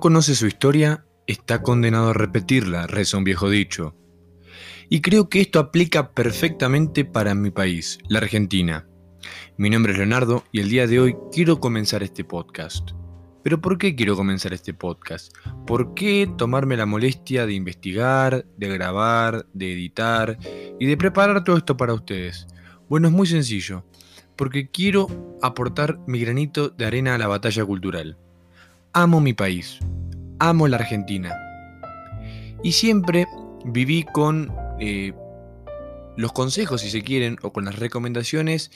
Conoce su historia está condenado a repetirla, reza un viejo dicho. Y creo que esto aplica perfectamente para mi país, la Argentina. Mi nombre es Leonardo y el día de hoy quiero comenzar este podcast. Pero ¿por qué quiero comenzar este podcast? ¿Por qué tomarme la molestia de investigar, de grabar, de editar y de preparar todo esto para ustedes? Bueno, es muy sencillo, porque quiero aportar mi granito de arena a la batalla cultural. Amo mi país, amo la Argentina. Y siempre viví con eh, los consejos, si se quieren, o con las recomendaciones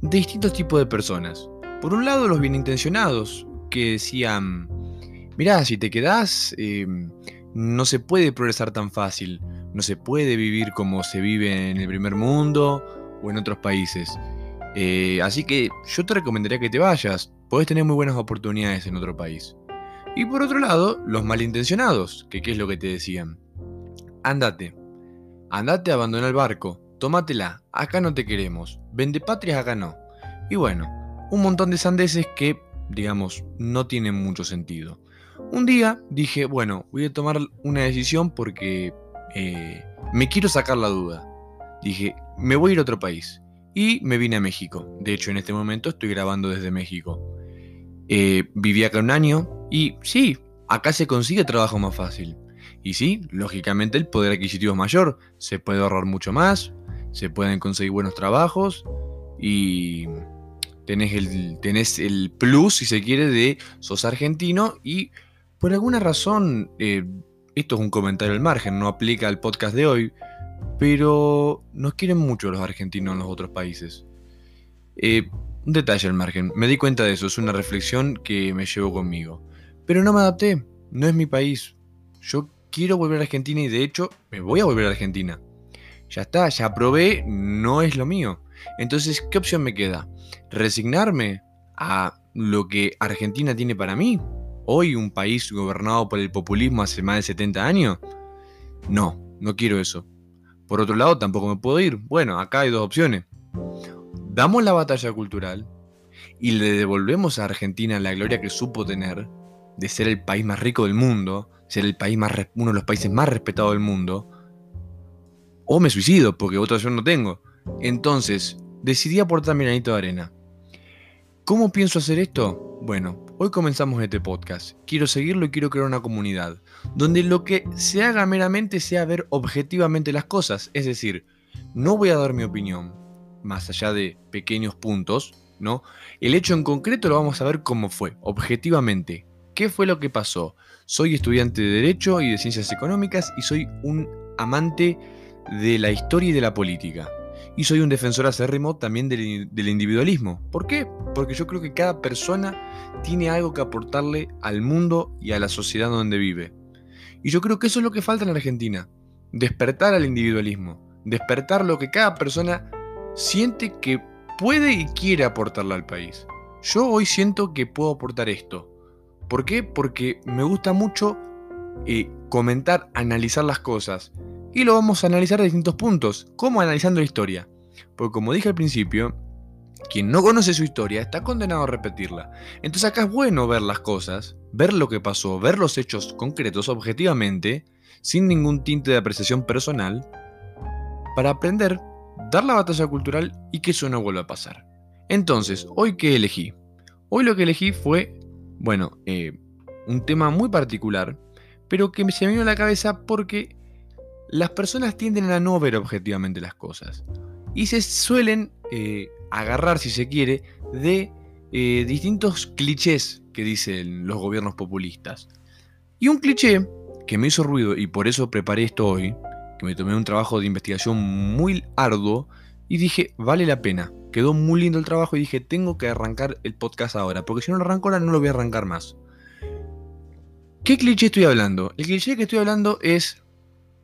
de distintos tipos de personas. Por un lado, los bien intencionados, que decían, mirá, si te quedás, em, no se puede progresar tan fácil, no se puede vivir como se vive en el primer mundo o en otros países. Eh, así que yo te recomendaría que te vayas, podés tener muy buenas oportunidades en otro país. Y por otro lado, los malintencionados, que qué es lo que te decían. Andate, andate, abandona el barco, tómatela, acá no te queremos, vende patrias, acá no. Y bueno, un montón de sandeces que, digamos, no tienen mucho sentido. Un día dije, bueno, voy a tomar una decisión porque eh, me quiero sacar la duda. Dije, me voy a ir a otro país. Y me vine a México. De hecho, en este momento estoy grabando desde México. Eh, viví acá un año y sí, acá se consigue trabajo más fácil. Y sí, lógicamente el poder adquisitivo es mayor. Se puede ahorrar mucho más, se pueden conseguir buenos trabajos y tenés el, el plus, si se quiere, de sos argentino y por alguna razón, eh, esto es un comentario al margen, no aplica al podcast de hoy, pero nos quieren mucho los argentinos en los otros países. Eh, un detalle al margen, me di cuenta de eso, es una reflexión que me llevo conmigo. Pero no me adapté, no es mi país. Yo quiero volver a Argentina y de hecho me voy a volver a Argentina. Ya está, ya probé, no es lo mío. Entonces, ¿qué opción me queda? ¿Resignarme a lo que Argentina tiene para mí? ¿Hoy un país gobernado por el populismo hace más de 70 años? No, no quiero eso. Por otro lado, tampoco me puedo ir. Bueno, acá hay dos opciones. Damos la batalla cultural y le devolvemos a Argentina la gloria que supo tener de ser el país más rico del mundo, ser el país más, uno de los países más respetados del mundo, o me suicido porque otra opción no tengo. Entonces, decidí aportar mi granito de arena. ¿Cómo pienso hacer esto? Bueno, hoy comenzamos este podcast. Quiero seguirlo y quiero crear una comunidad, donde lo que se haga meramente sea ver objetivamente las cosas, es decir, no voy a dar mi opinión, más allá de pequeños puntos, ¿no? El hecho en concreto lo vamos a ver cómo fue, objetivamente. ¿Qué fue lo que pasó? Soy estudiante de Derecho y de Ciencias Económicas y soy un amante de la historia y de la política. Y soy un defensor acérrimo también del, individualismo. ¿Por qué? Porque yo creo que cada persona tiene algo que aportarle al mundo y a la sociedad donde vive. Y yo creo que eso es lo que falta en Argentina. Despertar al individualismo. Despertar lo que cada persona siente que puede y quiere aportarle al país. Yo hoy siento que puedo aportar esto. ¿Por qué? Porque me gusta mucho eh, comentar, analizar las cosas y lo vamos a analizar de distintos puntos, como analizando la historia. Porque como dije al principio, quien no conoce su historia está condenado a repetirla. Entonces acá es bueno ver las cosas, ver lo que pasó, ver los hechos concretos objetivamente, sin ningún tinte de apreciación personal, para aprender, dar la batalla cultural y que eso no vuelva a pasar. Entonces, ¿hoy qué elegí? Hoy lo que elegí fue, bueno, eh, un tema muy particular, pero que se me vino a la cabeza porque las personas tienden a no ver objetivamente las cosas y se suelen eh, agarrar, si se quiere, de eh, distintos clichés que dicen los gobiernos populistas. Y un cliché que me hizo ruido y por eso preparé esto hoy, que me tomé un trabajo de investigación muy arduo y dije, vale la pena. Quedó muy lindo el trabajo y dije, tengo que arrancar el podcast ahora, porque si no lo arranco ahora no lo voy a arrancar más. ¿Qué cliché estoy hablando? El cliché que estoy hablando es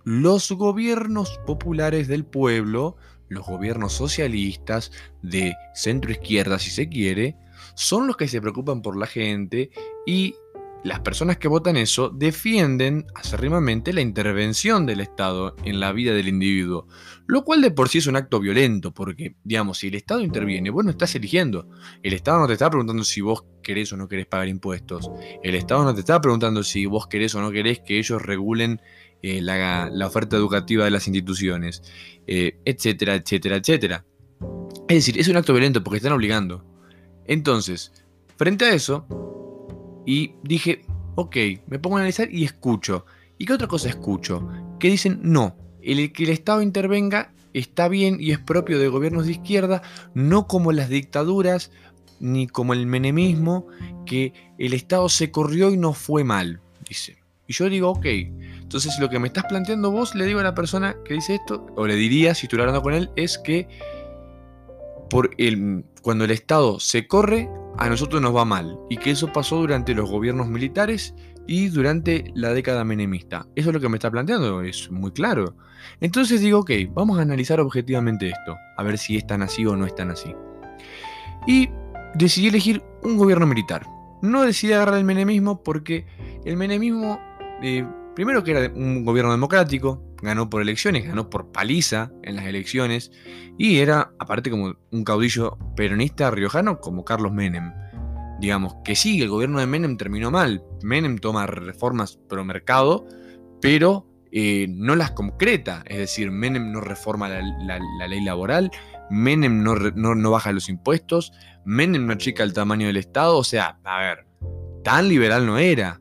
los gobiernos populares del pueblo, los gobiernos socialistas de centro izquierda si se quiere, son los que se preocupan por la gente y las personas que votan eso defienden acérrimamente la intervención del Estado en la vida del individuo, lo cual de por sí es un acto violento, porque, digamos, si el Estado interviene, vos no estás eligiendo. El Estado no te está preguntando si vos querés o no querés pagar impuestos. El Estado no te está preguntando si vos querés o no querés que ellos regulen eh, la, oferta educativa de las instituciones, eh, etcétera, etcétera, etcétera. Es decir, es un acto violento porque están obligando. Entonces, frente a eso, y dije, ok, me pongo a analizar y escucho. ¿Y qué otra cosa escucho? Que dicen, no, el que el Estado intervenga está bien y es propio de gobiernos de izquierda, no como las dictaduras ni como el menemismo, que el Estado se corrió y no fue mal, dice. Y yo digo, ok, entonces lo que me estás planteando vos, le digo a la persona que dice esto, o le diría si estuviera hablando con él, es que por el, cuando el Estado se corre, a nosotros nos va mal y que eso pasó durante los gobiernos militares y durante la década menemista. Eso es lo que me está planteando, es muy claro. Entonces digo, ok, vamos a analizar objetivamente esto, a ver si es tan así o no es tan así. Y decidí elegir un gobierno militar. No decidí agarrar el menemismo porque el menemismo, eh, primero que era un gobierno democrático, ganó por elecciones, ganó por paliza en las elecciones y era, aparte como un caudillo peronista riojano como Carlos Menem. Digamos que sí, el gobierno de Menem terminó mal. Menem toma reformas pro mercado, pero eh, no las concreta. Es decir, Menem no reforma la, ley laboral, Menem no, no, baja los impuestos, Menem no achica el tamaño del Estado. O sea, a ver, tan liberal no era.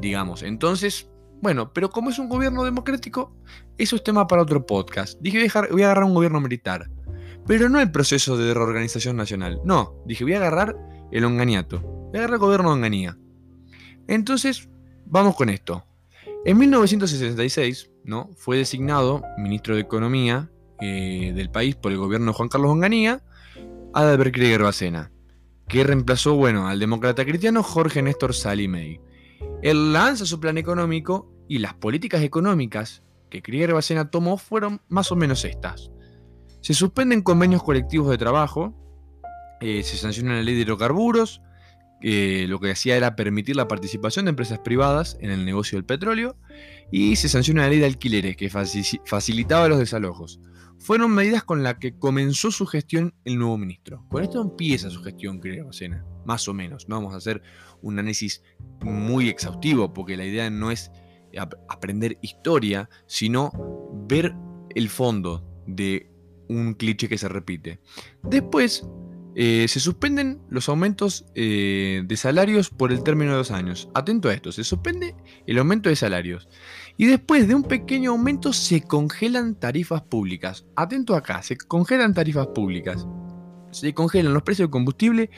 Digamos, entonces bueno, pero como es un gobierno democrático, eso es tema para otro podcast. Dije, voy a, agarrar un gobierno militar. Pero no el proceso de reorganización nacional. No, dije, voy a agarrar el onganiato. Voy a agarrar el gobierno de onganía. Entonces, vamos con esto. En 1966, ¿no? Fue designado ministro de Economía eh, del país por el gobierno de Juan Carlos Onganía, Adalbert Krieger Bacena, que reemplazó, bueno, al demócrata cristiano Jorge Néstor Salimey. Él lanza su plan económico y las políticas económicas que Krieger Bacena tomó fueron más o menos estas. Se suspenden convenios colectivos de trabajo, eh, se sanciona la ley de hidrocarburos, lo que hacía era permitir la participación de empresas privadas en el negocio del petróleo, y se sanciona la ley de alquileres, que facilitaba los desalojos. Fueron medidas con las que comenzó su gestión el nuevo ministro. Con esto empieza su gestión, Krieger Bacena, más o menos. No vamos a hacer un análisis muy exhaustivo, porque la idea no es aprender historia, sino ver el fondo de un cliché que se repite. Después, eh, se suspenden los aumentos eh, de salarios por el término de dos años. Atento a esto, se suspende el aumento de salarios. Y después de un pequeño aumento se congelan tarifas públicas. Atento acá, se congelan tarifas públicas. Se congelan los precios de combustible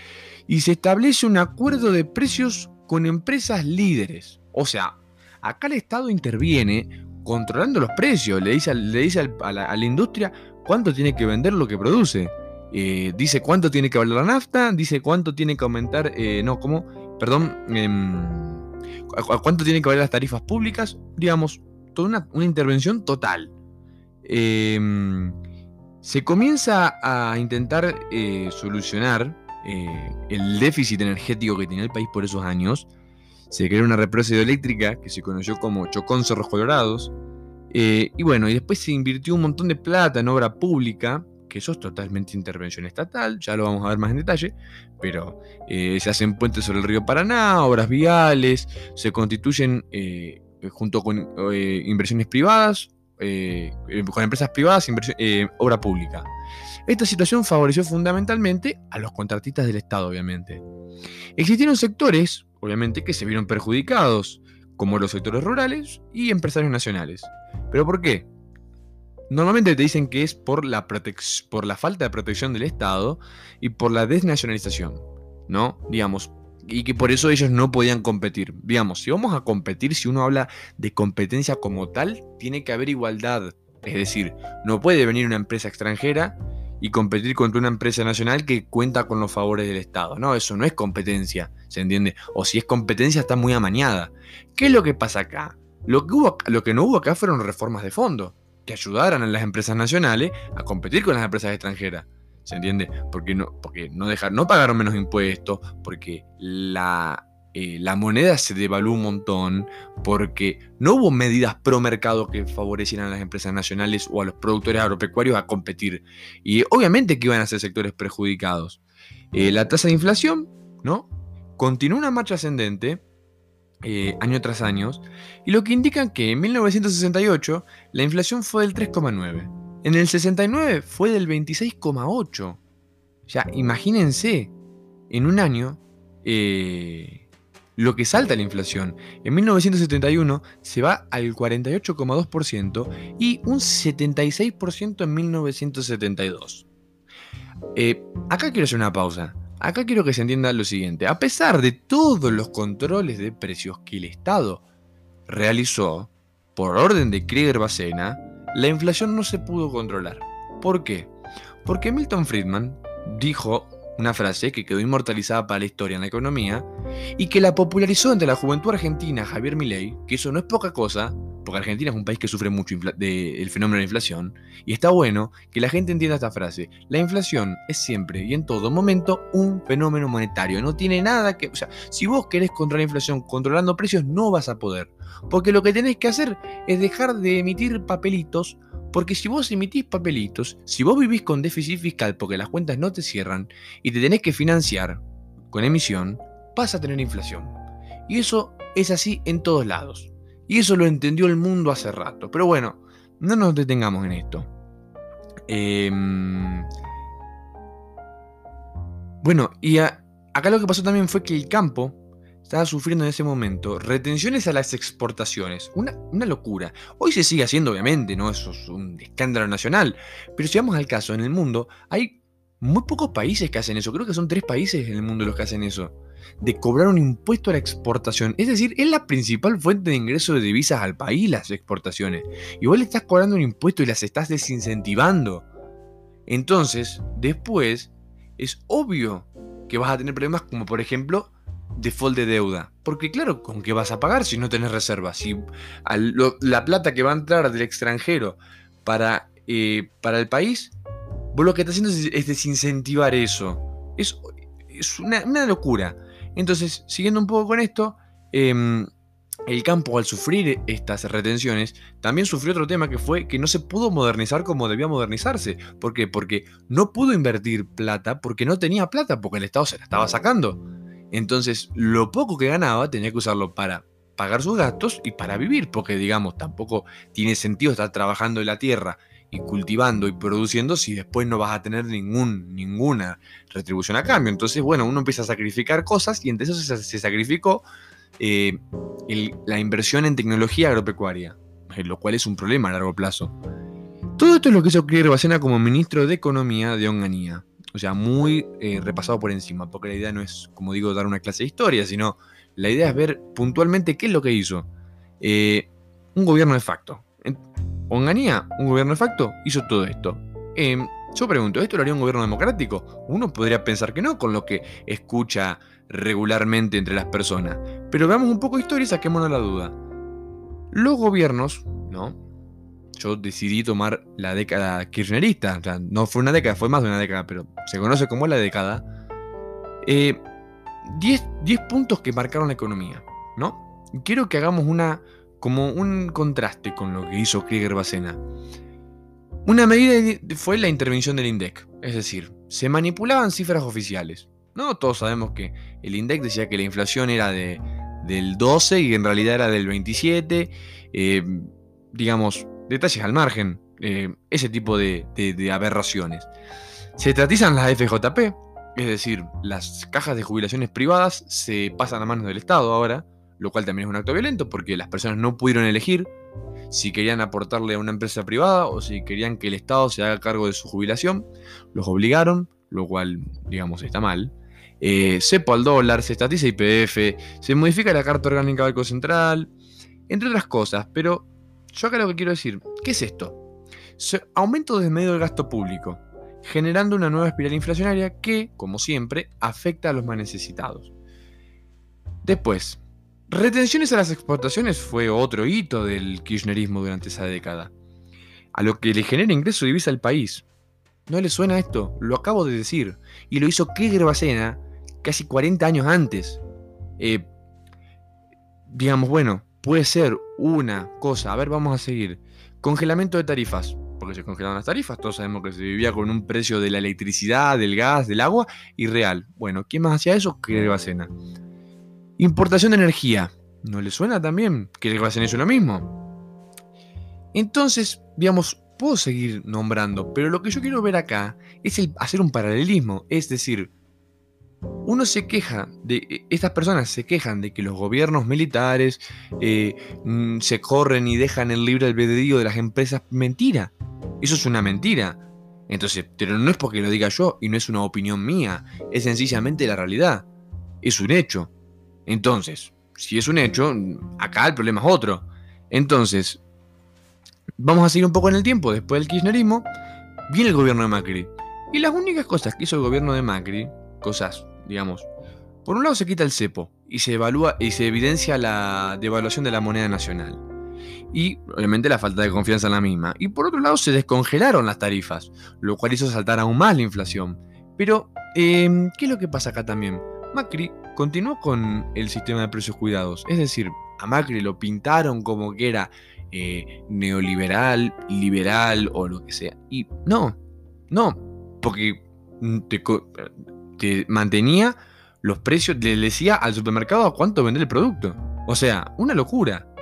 y se establece un acuerdo de precios con empresas líderes. O sea, acá el Estado interviene controlando los precios, le dice, le dice a, la, industria cuánto tiene que vender lo que produce. Eh, dice cuánto tiene que valer la nafta, dice cuánto tiene que aumentar, eh, no, ¿cómo? Perdón, em, cuánto tiene que valer las tarifas públicas, digamos, toda una, intervención total. Em, se comienza a intentar eh, solucionar eh, el déficit energético que tenía el país por esos años. Se creó una represa hidroeléctrica que se conoció como Chocón Cerros Colorados. Eh, y bueno, y después se invirtió un montón de plata en obra pública, que eso es totalmente intervención estatal, ya lo vamos a ver más en detalle, pero eh, se hacen puentes sobre el río Paraná, obras viales, se constituyen junto con inversiones privadas, con empresas privadas, obra pública. Esta situación favoreció fundamentalmente a los contratistas del Estado, obviamente. Existieron sectores, obviamente, que se vieron perjudicados, como los sectores rurales y empresarios nacionales. ¿Pero por qué? Normalmente te dicen que es por la, por la falta de protección del Estado y por la desnacionalización, ¿no? Digamos, y que por eso ellos no podían competir. Digamos, si vamos a competir, si uno habla de competencia como tal, tiene que haber igualdad. Es decir, no puede venir una empresa extranjera y competir contra una empresa nacional que cuenta con los favores del Estado. No, eso no es competencia, ¿se entiende? O si es competencia está muy amañada. ¿Qué es lo que pasa acá? Lo que, lo que no hubo acá fueron reformas de fondo, que ayudaran a las empresas nacionales a competir con las empresas extranjeras. ¿Se entiende? Porque no, no pagaron menos impuestos, porque la eh, la moneda se devaluó un montón porque no hubo medidas pro mercado que favorecieran a las empresas nacionales o a los productores agropecuarios a competir. Y obviamente que iban a ser sectores perjudicados. Eh, la tasa de inflación, ¿no? Continuó una marcha ascendente eh, año tras año, y lo que indica que en 1968 la inflación fue del 3,9. En el 69 fue del 26,8. Ya, imagínense, en un año lo que salta la inflación. En 1971 se va al 48,2% y un 76% en 1972. Eh, acá quiero hacer una pausa. Acá quiero que se entienda lo siguiente. A pesar de todos los controles de precios que el Estado realizó, por orden de Krieger-Bacena, la inflación no se pudo controlar. ¿Por qué? Porque Milton Friedman dijo una frase que quedó inmortalizada para la historia en la economía y que la popularizó entre la juventud argentina Javier Milei, que eso no es poca cosa, porque Argentina es un país que sufre mucho del fenómeno de la inflación, y está bueno que la gente entienda esta frase. La inflación es siempre y en todo momento un fenómeno monetario, no tiene nada que... O sea, si vos querés controlar la inflación controlando precios, no vas a poder, porque lo que tenés que hacer es dejar de emitir papelitos porque si vos emitís papelitos, si vos vivís con déficit fiscal porque las cuentas no te cierran y te tenés que financiar con emisión, vas a tener inflación. Y eso es así en todos lados. Y eso lo entendió el mundo hace rato. Pero bueno, no nos detengamos en esto. Em, bueno, y acá lo que pasó también fue que el campo estaba sufriendo en ese momento retenciones a las exportaciones. Una, una, locura. Hoy se sigue haciendo, obviamente, ¿no? Eso es un escándalo nacional. Pero si vamos al caso, en el mundo hay muy pocos países que hacen eso. Creo que son tres países en el mundo los que hacen eso. De cobrar un impuesto a la exportación. Es decir, es la principal fuente de ingreso de divisas al país las exportaciones. Y vos le estás cobrando un impuesto y las estás desincentivando. Entonces, después, es obvio que vas a tener problemas como por ejemplo default de deuda. Porque claro, ¿con qué vas a pagar si no tenés reservas? Si la plata que va a entrar del extranjero para, eh, para el país, vos lo que estás haciendo es, desincentivar eso. Es, es una, locura. Entonces, siguiendo un poco con esto, em, el campo al sufrir estas retenciones también sufrió otro tema que fue que no se pudo modernizar como debía modernizarse. ¿Por qué? Porque no pudo invertir plata porque no tenía plata, porque el Estado se la estaba sacando. Entonces, lo poco que ganaba tenía que usarlo para pagar sus gastos y para vivir, porque digamos, tampoco tiene sentido estar trabajando en la tierra y cultivando y produciendo si después no vas a tener ningún, ninguna retribución a cambio. Entonces, bueno, uno empieza a sacrificar cosas y entre eso se, sacrificó eh, la inversión en tecnología agropecuaria, eh, lo cual es un problema a largo plazo. Todo esto es lo que hizo Claire Bacena como ministro de Economía de Onganía. O sea, muy eh, repasado por encima, porque la idea no es, como digo, dar una clase de historia, sino la idea es ver puntualmente qué es lo que hizo. Un gobierno de facto. Onganía, un gobierno de facto, hizo todo esto. Em, yo pregunto, ¿esto lo haría un gobierno democrático? Uno podría pensar que no, con lo que escucha regularmente entre las personas. Pero veamos un poco de historia y saquémonos la duda. Los gobiernos, ¿no? yo decidí tomar la década kirchnerista. O sea, no fue una década, fue más de una década, pero se conoce como la década. 10, eh, puntos que marcaron la economía, ¿no? Quiero que hagamos una, como un contraste con lo que hizo Krieger Bacena. Una medida fue la intervención del INDEC, es decir, se manipulaban cifras oficiales. No todos sabemos que el INDEC decía que la inflación era de, del 12 y en realidad era del 27. Eh, digamos, detalles al margen, eh, ese tipo de, aberraciones. Se tratizan las FJP, es decir, las cajas de jubilaciones privadas se pasan a manos del Estado ahora, lo cual también es un acto violento porque las personas no pudieron elegir si querían aportarle a una empresa privada o si querían que el Estado se haga cargo de su jubilación. Los obligaron, lo cual, digamos, está mal. Eh, cepo al dólar, se estatiza IPF, se modifica la Carta Orgánica del Banco Central, entre otras cosas, pero yo acá lo que quiero decir, ¿qué es esto? aumento desmedido del gasto público, generando una nueva espiral inflacionaria que, como siempre, afecta a los más necesitados. Después, retenciones a las exportaciones fue otro hito del kirchnerismo durante esa década, a lo que le genera ingreso divisa al país. ¿No le suena esto? Lo acabo de decir. Y lo hizo Krieger Bacena casi 40 años antes. Eh, digamos, bueno, puede ser una cosa. A ver, vamos a seguir. Congelamiento de tarifas. Porque se congelaron las tarifas. Todos sabemos que se vivía con un precio de la electricidad, del gas, del agua irreal. Bueno, ¿quién más hacía eso? Que cena. Importación de energía. ¿No le suena también? Que Bacena hizo lo mismo. Entonces, digamos, puedo seguir nombrando, pero lo que yo quiero ver acá es hacer un paralelismo. Es decir, uno se queja de, e, estas personas se quejan de que los gobiernos militares eh, mm, se corren y dejan el libre albedrío de las empresas. Mentira. Eso es una mentira. Entonces, pero no es porque lo diga yo y no es una opinión mía, es sencillamente la realidad. Es un hecho. Entonces, si es un hecho, acá el problema es otro. Entonces, vamos a seguir un poco en el tiempo. Después del kirchnerismo, viene el gobierno de Macri. Y las únicas cosas que hizo el gobierno de Macri cosas, digamos. Por un lado se quita el cepo y se evalúa y se evidencia la devaluación de la moneda nacional. Y obviamente la falta de confianza en la misma. Y por otro lado se descongelaron las tarifas, lo cual hizo saltar aún más la inflación. Pero, em, ¿qué es lo que pasa acá también? Macri continuó con el sistema de precios cuidados. Es decir, a Macri lo pintaron como que era eh, neoliberal, liberal o lo que sea. Y no, no, porque te, mantenía los precios, le decía al supermercado a cuánto vender el producto. O sea, una locura.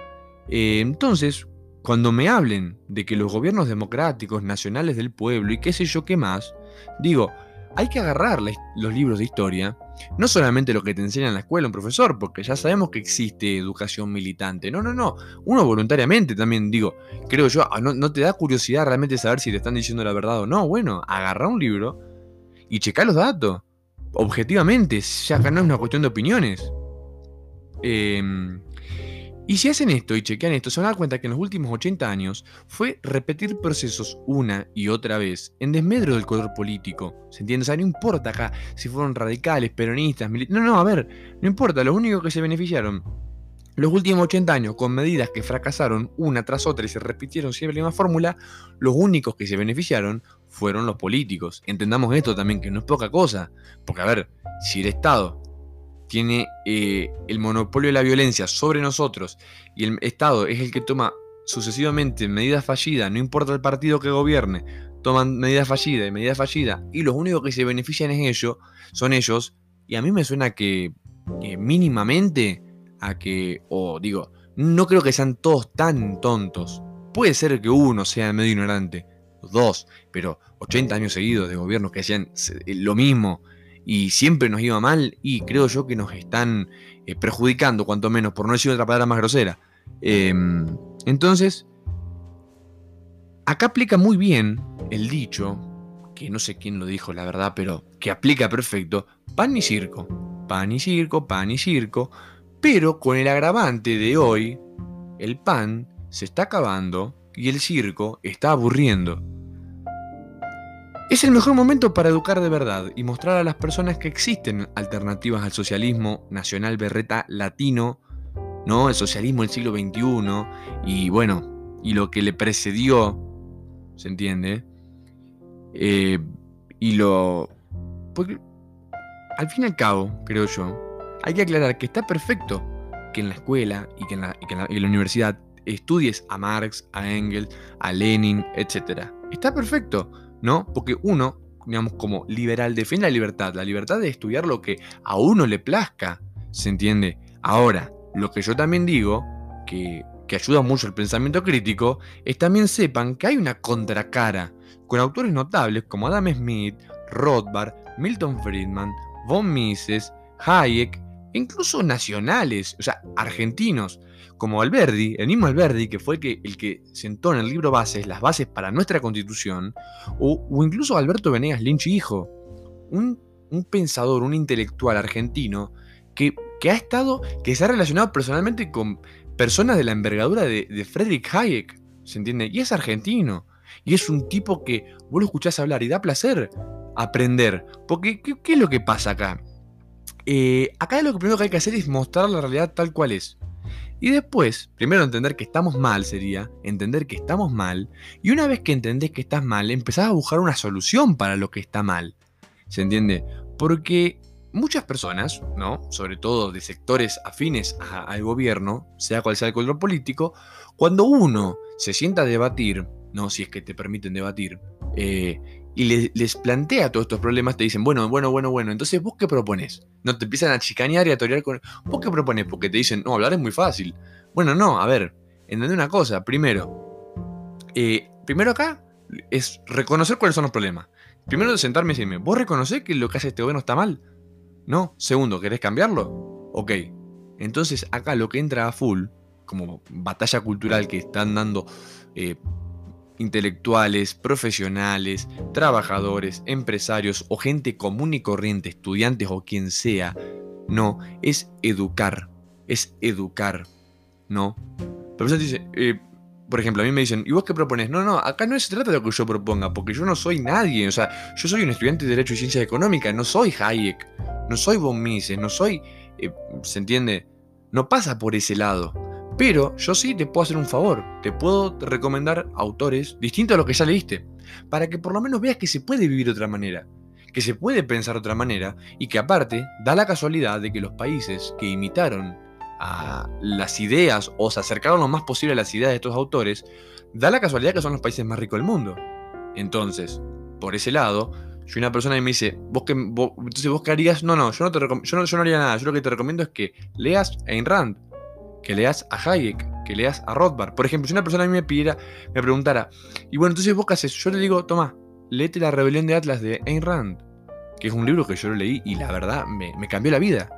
Eh, entonces, cuando me hablen de que los gobiernos democráticos, nacionales del pueblo y qué sé yo qué más, digo, hay que agarrar los libros de historia, no solamente lo que te enseña en la escuela un profesor, porque ya sabemos que existe educación militante, no, no, no, uno voluntariamente también, digo, creo yo, ah, no, te da curiosidad realmente saber si te están diciendo la verdad o no, bueno, agarra un libro y checa los datos. Objetivamente, ya acá no es una cuestión de opiniones. Em, y si hacen esto y chequean esto, se van a dar cuenta que en los últimos 80 años fue repetir procesos una y otra vez en desmedro del color político. ¿Se entiende? O sea, no importa acá si fueron radicales, peronistas, militares. No, no, a ver, no importa. Los únicos que se beneficiaron los últimos 80 años, con medidas que fracasaron una tras otra y se repitieron siempre la misma fórmula, los únicos que se beneficiaron fueron los políticos. Entendamos esto también, que no es poca cosa. Porque, a ver, si el Estado tiene eh, el monopolio de la violencia sobre nosotros y el Estado es el que toma sucesivamente medidas fallidas, no importa el partido que gobierne, toman medidas fallidas y medidas fallidas, y los únicos que se benefician es ellos, son ellos, y a mí me suena que, mínimamente a que, o digo, no creo que sean todos tan tontos. Puede ser que uno sea medio ignorante, dos, pero 80 años seguidos de gobiernos que hacían lo mismo y siempre nos iba mal y creo yo que nos están eh, perjudicando, cuanto menos, por no decir otra palabra más grosera. Em, entonces, acá aplica muy bien el dicho, que no sé quién lo dijo la verdad, pero que aplica perfecto, pan y circo. Pan y circo, pan y circo. Pero con el agravante de hoy, el pan se está acabando y el circo está aburriendo. Es el mejor momento para educar de verdad y mostrar a las personas que existen alternativas al socialismo nacional berreta latino, ¿no? El socialismo del siglo XXI y bueno, y lo que le precedió, ¿se entiende? Eh, y lo... Porque, al fin y al cabo, creo yo, hay que aclarar que está perfecto que en la escuela y que en la, universidad estudies a Marx, a Engels, a Lenin, etc. Está perfecto, ¿no? Porque uno, digamos, como liberal, defiende la libertad, la libertad de estudiar lo que a uno le plazca, ¿se entiende? Ahora, lo que yo también digo, que, que ayuda mucho el pensamiento crítico, es también sepan que hay una contracara, con autores notables como Adam Smith, Rothbard, Milton Friedman, von Mises, Hayek, incluso nacionales, o sea, argentinos, como Alberdi, el mismo Alberdi, que fue el que, el que sentó en el libro Bases las bases para nuestra constitución, o, incluso Alberto Venegas Lynch hijo, un, pensador, un intelectual argentino que, que, ha estado, que se ha relacionado personalmente con personas de la envergadura de, de Friedrich Hayek, ¿se entiende? Y es argentino, y es un tipo que vos lo escuchás hablar y da placer aprender, porque qué es lo que pasa acá? Eh, acá lo primero que hay que hacer es mostrar la realidad tal cual es. Y después, primero entender que estamos mal sería, entender que estamos mal, y una vez que entendés que estás mal, empezás a buscar una solución para lo que está mal. ¿Se entiende? Porque muchas personas, ¿no? Sobre todo de sectores afines al gobierno, sea cual sea el color político, cuando uno se sienta a debatir, ¿no? Si es que te permiten debatir, eh, y les plantea todos estos problemas, te dicen, bueno, bueno, bueno, bueno, entonces vos qué propones? No te empiezan a chicanear y a torear con. ¿Vos qué propones? Porque te dicen, no, hablar es muy fácil. Bueno, no, a ver, entendé una cosa. Primero, eh, primero acá es reconocer cuáles son los problemas. Primero sentarme y decirme, ¿vos reconocés que lo que hace este gobierno está mal? No. Segundo, ¿querés cambiarlo? Ok. Entonces acá lo que entra a full, como batalla cultural que están dando eh, intelectuales, profesionales, trabajadores, empresarios o gente común y corriente, estudiantes o quien sea, no, es educar, es educar, ¿no? Pero dice, eh, por ejemplo, a mí me dicen, ¿y vos qué propones? No, no, acá no se trata de lo que yo proponga, porque yo no soy nadie, o sea, yo soy un estudiante de Derecho y Ciencias Económicas, no soy Hayek, no soy von Mises, no soy, eh, ¿se entiende? No pasa por ese lado. Pero yo sí te puedo hacer un favor, te puedo recomendar autores distintos a los que ya leíste, para que por lo menos veas que se puede vivir de otra manera, que se puede pensar de otra manera y que aparte da la casualidad de que los países que imitaron a las ideas o se acercaron lo más posible a las ideas de estos autores, da la casualidad que son los países más ricos del mundo. Entonces, por ese lado, si una persona me dice, ¿vos entonces vos qué harías? No, no, yo no, te yo, no, yo no haría nada. Yo lo que te recomiendo es que leas Ayn Rand, que leas a Hayek, que leas a Rothbard. Por ejemplo, si una persona a mí me pidiera, me preguntara, y bueno, entonces vos qué haces? Yo le digo, toma, léete La Rebelión de Atlas de Ayn Rand, que es un libro que yo lo leí y la verdad me, cambió la vida.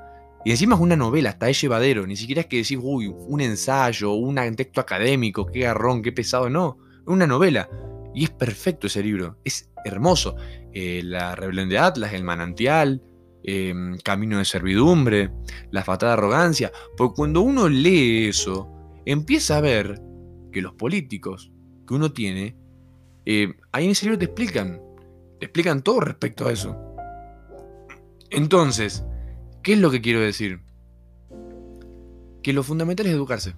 Y encima es una novela, hasta es llevadero. Ni siquiera es que decís, uy, un ensayo, un texto académico, qué garrón, qué pesado. No, es una novela. Y es perfecto ese libro, es hermoso. Eh, la rebelión de Atlas, El manantial, em, Camino de servidumbre, La fatada arrogancia. Porque cuando uno lee eso, empieza a ver que los políticos que uno tiene, eh, ahí en ese libro te explican, te explican todo respecto a eso. Entonces, ¿Qué es lo que quiero decir? Que lo fundamental es educarse.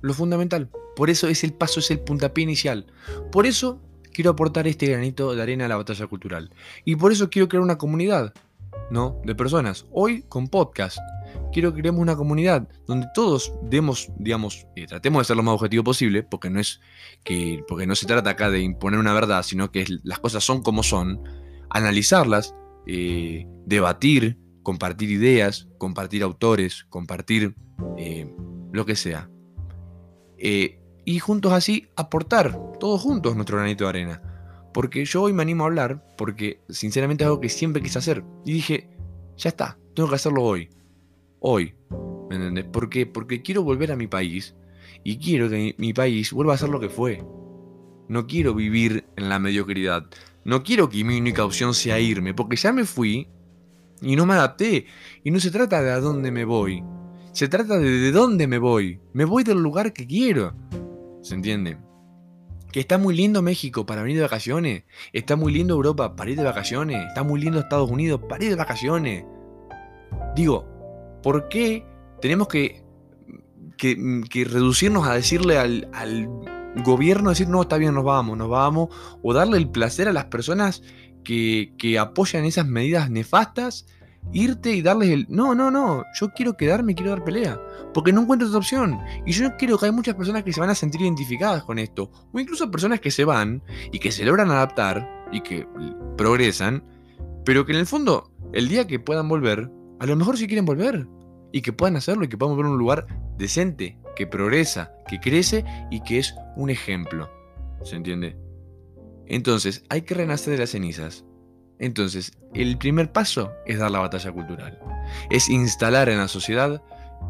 Lo fundamental. Por eso es el paso, es el puntapié inicial. Por eso quiero aportar este granito de arena a la batalla cultural. Y por eso quiero crear una comunidad, ¿no? De personas. Hoy con podcast. Quiero que creemos una comunidad donde todos demos, digamos, eh, tratemos de ser lo más objetivo posible, porque no es que, porque no se trata acá de imponer una verdad, sino que las cosas son como son, analizarlas, eh, debatir, compartir ideas, compartir autores, compartir eh, lo que sea. Y juntos así aportar, todos juntos, nuestro granito de arena. Porque yo hoy me animo a hablar, porque sinceramente es algo que siempre quise hacer. Y dije, ya está, tengo que hacerlo hoy. Hoy. ¿Me entiendes? ¿Por qué? Porque quiero volver a mi país y quiero que mi país vuelva a ser lo que fue. No quiero vivir en la mediocridad. No quiero que mi única opción sea irme, porque ya me fui y no me adapté. Y no se trata de a dónde me voy. Se trata de de dónde me voy. Me voy del lugar que quiero. ¿Se entiende? Que está muy lindo México para venir de vacaciones. Está muy lindo Europa para ir de vacaciones. Está muy lindo Estados Unidos para ir de vacaciones. Digo, ¿por qué tenemos que, reducirnos a decirle al gobierno, decir, no, está bien, nos vamos, nos vamos? O darle el placer a las personas que, apoyan esas medidas nefastas, irte y darles el... No, no, no, yo quiero quedarme, quiero dar pelea, porque no encuentro otra opción. Y yo creo que hay muchas personas que se van a sentir identificadas con esto, o incluso personas que se van y que se logran adaptar y que progresan, pero que en el fondo, el día que puedan volver, a lo mejor si quieren volver, y que puedan hacerlo y que puedan volver a un lugar decente, que progresa, que crece y que es un ejemplo. ¿Se entiende? Entonces, hay que renacer de las cenizas. Entonces, el primer paso es dar la batalla cultural. Es instalar en la sociedad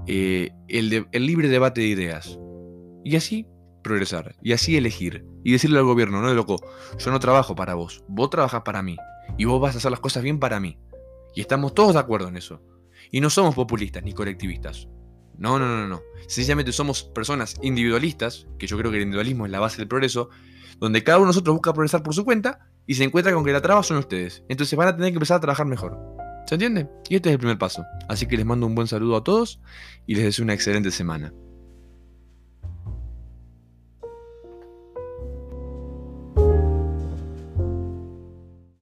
eh, el, el libre debate de ideas. Y así progresar. Y así elegir. Y decirle al gobierno, no de loco, yo no trabajo para vos, vos trabajas para mí. Y vos vas a hacer las cosas bien para mí. Y estamos todos de acuerdo en eso. Y no somos populistas ni colectivistas. No, no, no, no. Sencillamente somos personas individualistas, que yo creo que el individualismo es la base del progreso, donde cada uno de nosotros busca progresar por su cuenta y se encuentra con que la traba son ustedes. Entonces van a tener que empezar a trabajar mejor. ¿Se entiende? Y este es el primer paso. Así que les mando un buen saludo a todos y les deseo una excelente semana.